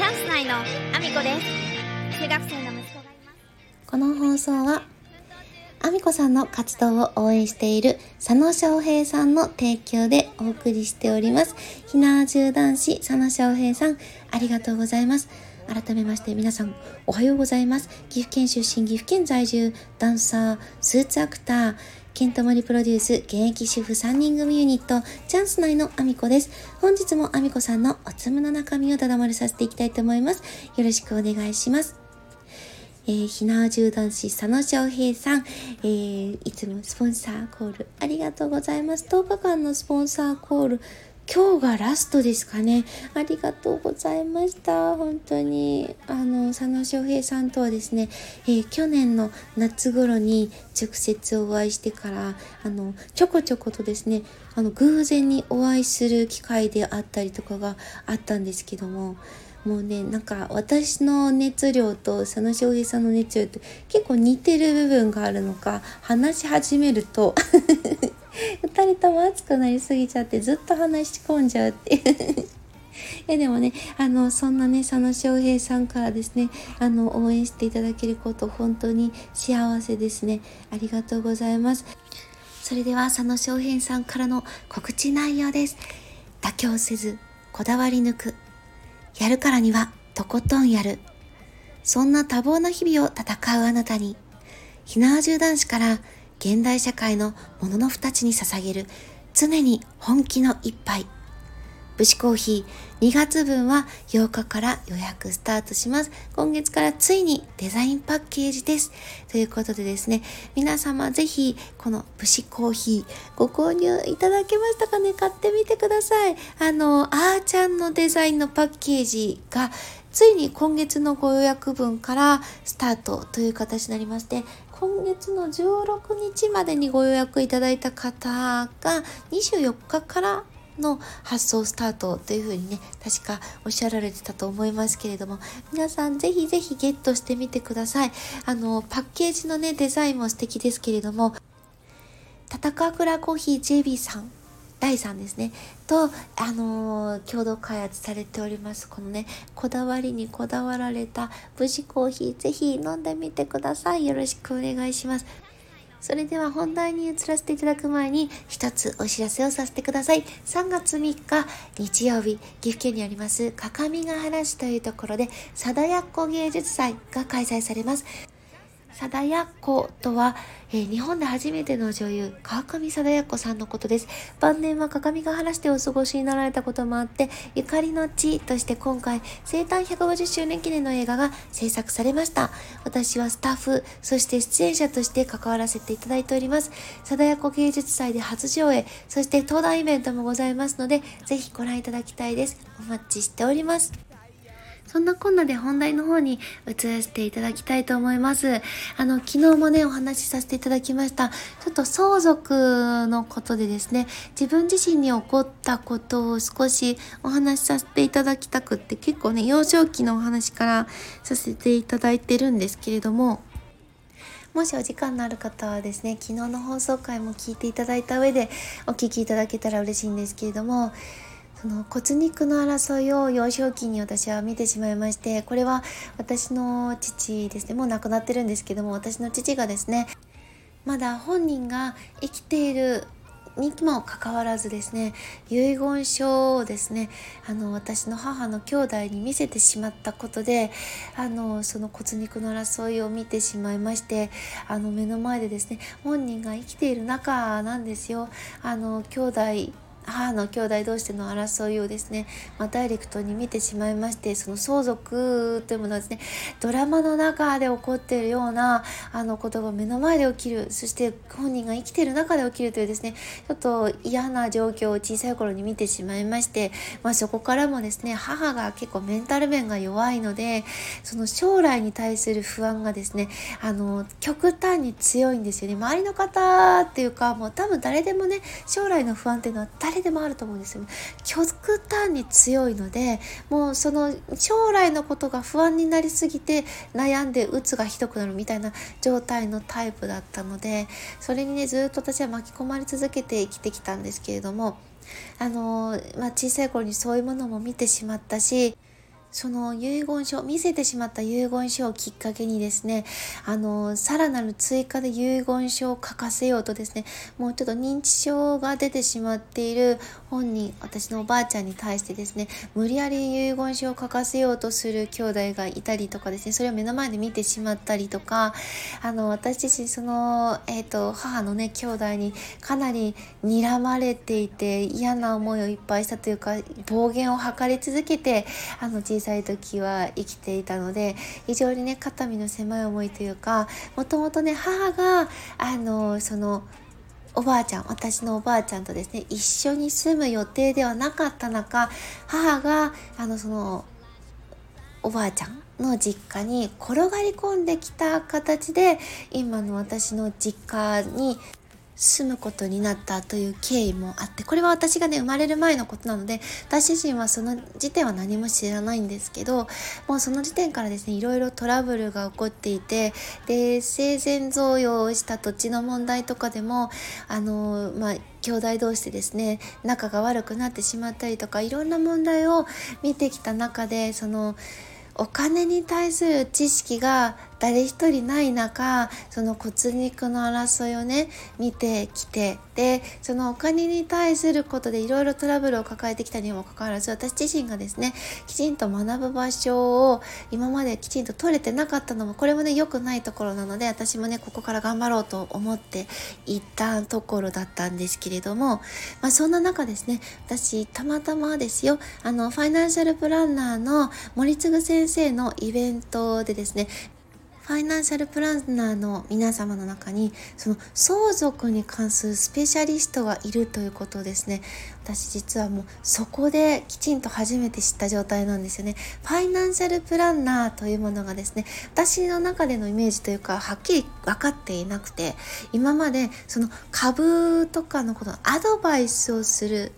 チャンス内のアミコです中学生の息子がいますこの放送は、アミコさんの活動を応援している佐野翔平さんの提供でお送りしております。ひな重男子佐野翔平さん、ありがとうございます。改めまして皆さんおはようございます。岐阜県出身、岐阜県在住、ダンサー、スーツアクター、ケントモリプロデュース、現役主婦3人組ユニット、チャンス内のアミコです。本日もアミコさんのおつむの中身をただまれさせていきたいと思います。よろしくお願いします。えー、ひなわじゅう男子佐野翔平さん、えー、いつもスポンサーコールありがとうございます。10日間のスポンサーコール、今日がラストですかね。ありがとうございました。本当に。あの、佐野翔平さんとはですね、えー去年の夏頃に直接お会いしてから、あの、ちょこちょことですね、あの、偶然にお会いする機会であったりとかがあったんですけども、もうね、なんか私の熱量と佐野翔平さんの熱量って結構似てる部分があるのか、話し始めると、二人とも熱くなりすぎちゃってずっと話し込んじゃうっていう。いやでもね、あの、そんなね、佐野翔平さんからですね、あの、応援していただけること、本当に幸せですね。ありがとうございます。それでは、佐野翔平さんからの告知内容です。妥協せず、こだわり抜く。やるからには、とことんやる。そんな多忙な日々を戦うあなたに、ひなわじゅう男子から現代社会のもののふたちに捧げる常に本気の一杯。武士コーヒー2月分は8日から予約スタートします。今月からついにデザインパッケージです。ということでですね、皆様ぜひこの武士コーヒーご購入いただけましたかね？買ってみてください。あの、あーちゃんのデザインのパッケージがついに今月のご予約分からスタートという形になりまして、今月の16日までにご予約いただいた方が24日からの発送スタートというふうにね、確かおっしゃられてたと思いますけれども、皆さんぜひぜひゲットしてみてください。あの、パッケージのね、デザインも素敵ですけれども、タカクラコーヒー JB さん第3ですね。と、あのー共同開発されております。このね、こだわりにこだわられた無事コーヒー、ぜひ飲んでみてください。よろしくお願いします。それでは本題に移らせていただく前に一つお知らせをさせてください。3月3日日曜日、岐阜県にあります各務原市というところで貞奴芸術祭が開催されます。貞奴とは、えー日本で初めての女優、川上貞奴さんのことです。晩年は鏡ヶ原市でお過ごしになられたこともあって、ゆかりの地として今回、生誕150周年記念の映画が制作されました。私はスタッフ、そして出演者として関わらせていただいております。貞奴芸術祭で初上映、そして登壇イベントもございますので、ぜひご覧いただきたいです。お待ちしております。そんなこんなで本題の方に移らせていただきたいと思います。あの、昨日もね、お話しさせていただきました。ちょっと相続のことでですね、自分自身に起こったことを少しお話しさせていただきたくって、結構ね、幼少期のお話からさせていただいてるんですけれども、もしお時間のある方はですね、昨日の放送回も聞いていただいた上でお聞きいただけたら嬉しいんですけれども、その骨肉の争いを幼少期に私は見てしまいましてこれは私の父ですね。もう亡くなってるんですけども私の父がですねまだ本人が生きているにもかかわらずですね遺言書をですねあの私の母の兄弟に見せてしまったことであのその骨肉の争いを見てしまいましてあの目の前でですね本人が生きている中なんですよ。あの兄弟母の兄弟同士での争いをですね、まあ、ダイレクトに見てしまいましてその相続というものはですねドラマの中で起こっているようなあのことが目の前で起きるそして本人が生きている中で起きるというですねちょっと嫌な状況を小さい頃に見てしまいまして、まあ、そこからもですね母が結構メンタル面が弱いのでその将来に対する不安がですねあの極端に強いんですよね。周りの方っていうかもう多分誰でもね将来の不安っていうのは誰でもあると思うんですよ。極端に強いのでもうその将来のことが不安になりすぎて悩んで鬱がひどくなるみたいな状態のタイプだったのでそれにねずっと私は巻き込まれ続けて生きてきたんですけれどもあの、まあ、小さい頃にそういうものも見てしまったしその遺言書、見せてしまった遺言書をきっかけにですね、あの、さらなる追加で遺言書を書かせようとですね、もうちょっと認知症が出てしまっている本人、私のおばあちゃんに対してですね、無理やり遺言書を書かせようとする兄弟がいたりとかですね、それを目の前で見てしまったりとか、あの、私自身、その、えっ、ー、と、母のね、兄弟にかなり睨まれていて、嫌な思いをいっぱいしたというか、暴言を吐かれ続けて、あの、小さい時は生きていたので非常にね肩身の狭い思いというかもともとね母があのそのおばあちゃん私のおばあちゃんとですね一緒に住む予定ではなかった中母があのそのおばあちゃんの実家に転がり込んできた形で今の私の実家に住むことになったという経緯もあってこれは私がね生まれる前のことなので私自身はその時点は何も知らないんですけどもうその時点からですねいろいろトラブルが起こっていてで生前贈与をした土地の問題とかでもあのまあ兄弟同士でですね仲が悪くなってしまったりとかいろんな問題を見てきた中でそのお金に対する知識が誰一人ない中その骨肉の争いをね見てきてでそのお金に対することでいろいろトラブルを抱えてきたにもかかわらず私自身がですねきちんと学ぶ場所を今まできちんと取れてなかったのもこれもね良くないところなので私もねここから頑張ろうと思っていたところだったんですけれども、まあ、そんな中ですね私たまたまですよあのファイナンシャルプランナーの森次先生のイベントでですねファイナンシャルプランナーの皆様の中にその相続に関するスペシャリストがいるということですね。私実はもうそこできちんと初めて知った状態なんですよね。ファイナンシャルプランナーというものがですね私の中でのイメージというかはっきり分かっていなくて今までその株とかのことのアドバイスをする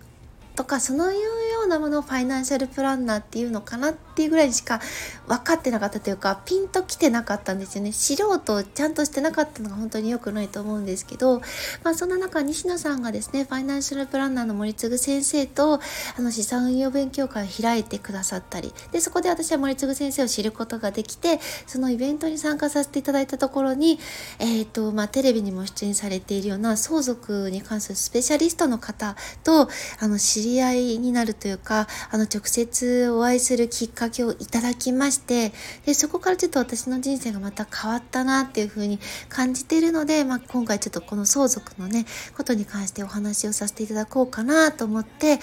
とかそのいうようなものをファイナンシャルプランナーっていうのかなっていうぐらいしか分かってなかったというかピンときてなかったんですよね。素人ちゃんとしてなかったのが本当に良くないと思うんですけど、まあ、そんな中西野さんがですねファイナンシャルプランナーの森次先生とあの資産運用勉強会を開いてくださったりでそこで私は森次先生を知ることができてそのイベントに参加させていただいたところに、えーとまあ、テレビにも出演されているような相続に関するスペシャリストの方とあの知り合いになるといういうかあの直接お会いするきっかけをいただきましてでそこからちょっと私の人生がまた変わったなっていうふうに感じているので、まあ、今回ちょっとこの相続のねことに関してお話をさせていただこうかなと思って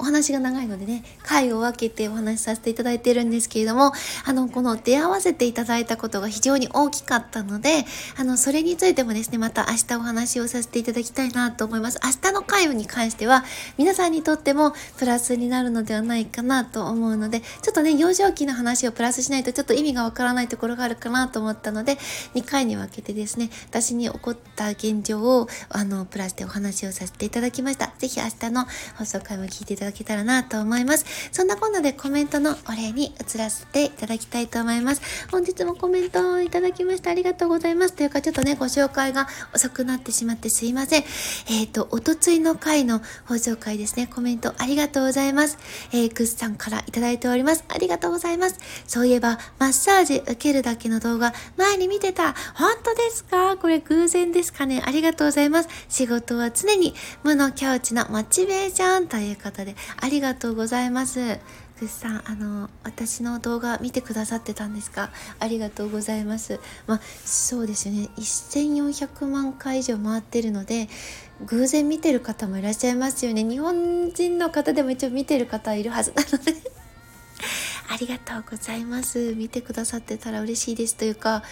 お話が長いのでね、回を分けてお話しさせていただいているんですけれども、あの、この出会わせていただいたことが非常に大きかったので、あの、それについてもですね、また明日お話をさせていただきたいなと思います。明日の回に関しては、皆さんにとってもプラスになるのではないかなと思うので、ちょっとね、幼少期の話をプラスしないとちょっと意味がわからないところがあるかなと思ったので、2回に分けてですね、私に起こった現状を、あの、プラスでお話をさせていただきました。ぜひ明日の放送回も聞いていただだけたらなと思います。そんなこんなでコメントのお礼に移らせていただきたいと思います。本日もコメントをいただきましてありがとうございます。というかちょっとね、ご紹介が遅くなってしまってすいません。えっ、ー、と、おとついの回の放送回ですね、コメントありがとうございます。えー、クスさんからいただいております。ありがとうございます。そういえば、マッサージ受けるだけの動画、前に見てた。本当ですか？これ偶然ですかね？ありがとうございます。仕事は常に無の境地のモチベーションということで、ありがとうございます。ぐさん、あの、私の動画見てくださってたんですか？ありがとうございます。まあ、そうですよね。1400万回以上回ってるので、偶然見てる方もいらっしゃいますよね。日本人の方でも一応見てる方いるはずなので ありがとうございます。見てくださってたら嬉しいですというか、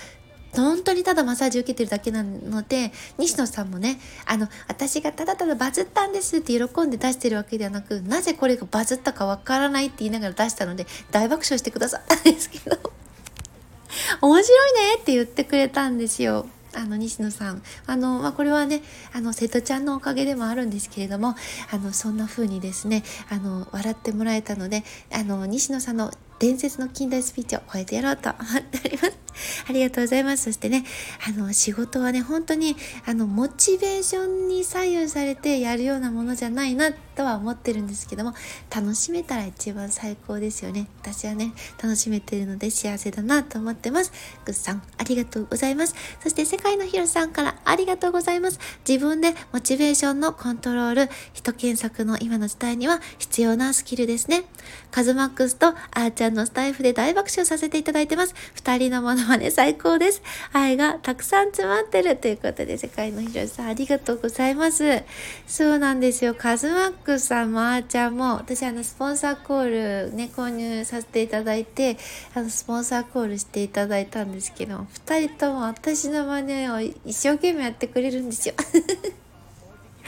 本当にただマッサージ受けてるだけなので西野さんもねあの私がただただバズったんですって喜んで出してるわけではなくなぜこれがバズったかわからないって言いながら出したので大爆笑してくださったんですけど 面白いねって言ってくれたんですよ。あの西野さんあの、まあ、これはねあの瀬戸ちゃんのおかげでもあるんですけれどもあのそんな風にですねあの笑ってもらえたのであの西野さんの伝説の近代スピーチを超えてやろうと思っております。ありがとうございます。そしてね、あの、仕事はね、本当に、あの、モチベーションに左右されてやるようなものじゃないなとは思ってるんですけども、楽しめたら一番最高ですよね。私はね、楽しめてるので幸せだなと思ってます。グッさん、ありがとうございます。そして、世界のヒロさんからありがとうございます。自分でモチベーションのコントロール、人検索の今の時代には必要なスキルですね。カズマックスとあーちゃんのスタイフで大爆笑させていただいてます。二人のものまね最高です。愛がたくさん詰まってるということで、世界のヒロさんありがとうございます。そうなんですよ。カズマックスさんもあーちゃんも、私あのスポンサーコールね、購入させていただいて、あのスポンサーコールしていただいたんですけど、二人とも私の真似を一生懸命やってくれるんですよ。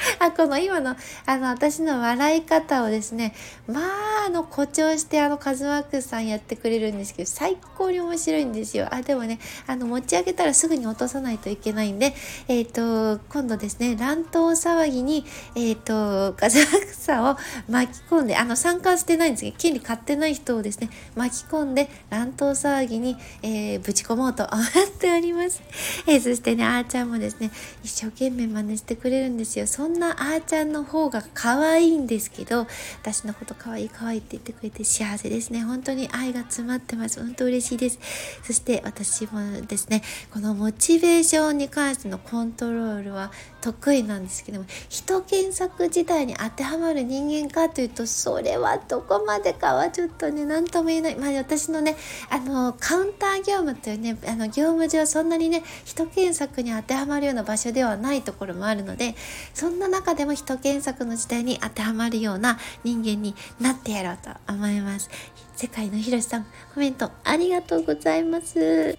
あ、この今の、あの、私の笑い方をですね、まあ、あの、誇張して、あの、カズマックスさんやってくれるんですけど、最高に面白いんですよ。あ、でもね、あの、持ち上げたらすぐに落とさないといけないんで、えっ、ー、と、今度ですね、乱闘騒ぎに、えっ、ー、と、カズマックスさんを巻き込んで、あの、参加してないんですけど、権利買ってない人をですね、巻き込んで、乱闘騒ぎに、えー、ぶち込もうと 思っております。えー、そしてね、あーちゃんもですね、一生懸命真似してくれるんですよ。そんんなあーちゃんの方が可愛いんですけど、私のこと可愛い可愛いって言ってくれて幸せですね。本当に愛が詰まってます。本当嬉しいです。そして私もですね、このモチベーションに関してのコントロールは得意なんですけども、人検索自体に当てはまる人間かというと、それはどこまでかはちょっとね、何とも言えない。まあ私のね、あの、カウンター業務というね、あの、業務上そんなにね、人検索に当てはまるような場所ではないところもあるので、そんな中でも人検索の時代に当てはまるような人間になってやろうと思います。世界のひろしさん、コメントありがとうございます。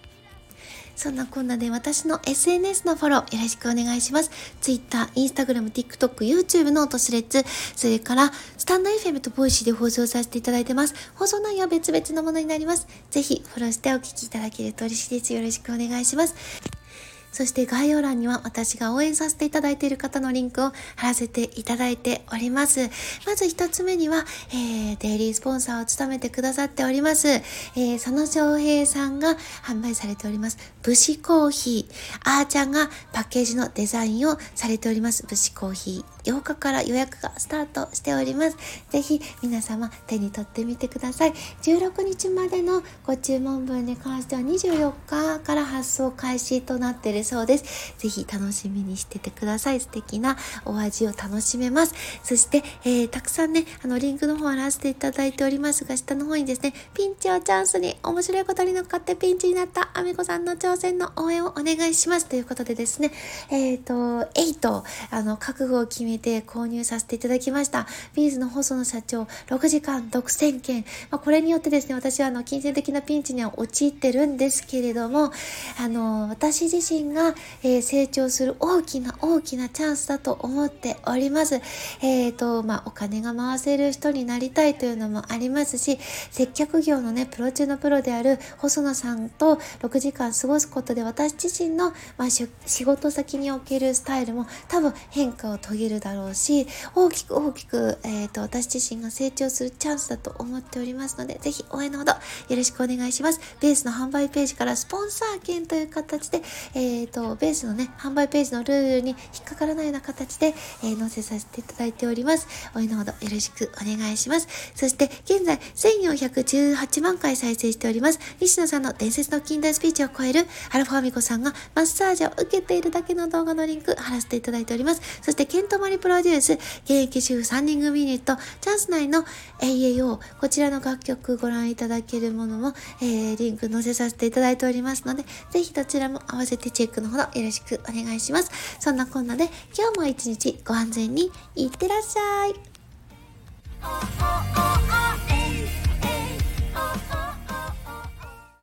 そんなこんなで私の SNS のフォローよろしくお願いします。Twitter、Instagram、TikTok、YouTube のトスレッツ、それからstand.fm と Voicy で放送させていただいてます。放送内容は別々のものになります。ぜひフォローしてお聞きいただけると嬉しいです。よろしくお願いします。そして概要欄には私が応援させていただいている方のリンクを貼らせていただいております。まず一つ目には、えー、デイリースポンサーを務めてくださっております、えー、佐野翔平さんが販売されております、武士コーヒー。あーちゃんがパッケージのデザインをされております、武士コーヒー。8日から予約がスタートしております。ぜひ皆様手に取ってみてください。16日までのご注文分に関しては24日から発送開始となっているそうです。ぜひ楽しみにしててください。素敵なお味を楽しめます。そして、えー、たくさんね、あの、リンクの方を貼らせていただいておりますが、下の方にですね、ピンチをチャンスに面白いことに乗っかってピンチになったあみこさんの挑戦の応援をお願いします。ということでですね、えっ、ー、と、8、あの、覚悟を決めて購入させていただきました。ビーズの細野社長、6時間独占権。まあ、これによってですね、私はあの、金銭的なピンチには陥ってるんですけれども、あの、私自身が、えー、成長する大きな大きなチャンスだと思っております。えっ、ー、と、まあ、お金が回せる人になりたいというのもありますし、接客業のね、プロ中のプロである細野さんと6時間過ごすことで私自身の、まあ、仕事先におけるスタイルも多分変化を遂げるだろうし、大きく大きく、えっ、ー、と、私自身が成長するチャンスだと思っておりますので、ぜひ応援のほどよろしくお願いします。ベースの販売ページからスポンサー券という形で、えっ、ー、と、ベースのね、販売ページのルールに引っかからないような形で、えー、載せさせていただいております。応援のほどよろしくお願いします。そして、現在、1418万回再生しております。西野さんの伝説の近代スピーチを超える、アルファミコさんがマッサージを受けているだけの動画のリンク貼らせていただいております。そして、ケントマリプロデュース、現役主婦3人組ユニット、チャンス内の AAO、こちらの楽曲ご覧いただけるものも、えー、リンク載せさせていただいておりますので、ぜひどちらも合わせてチェックのほどよろしくお願いします。そんなこんなで、今日も一日ご安全にいってらっしゃい。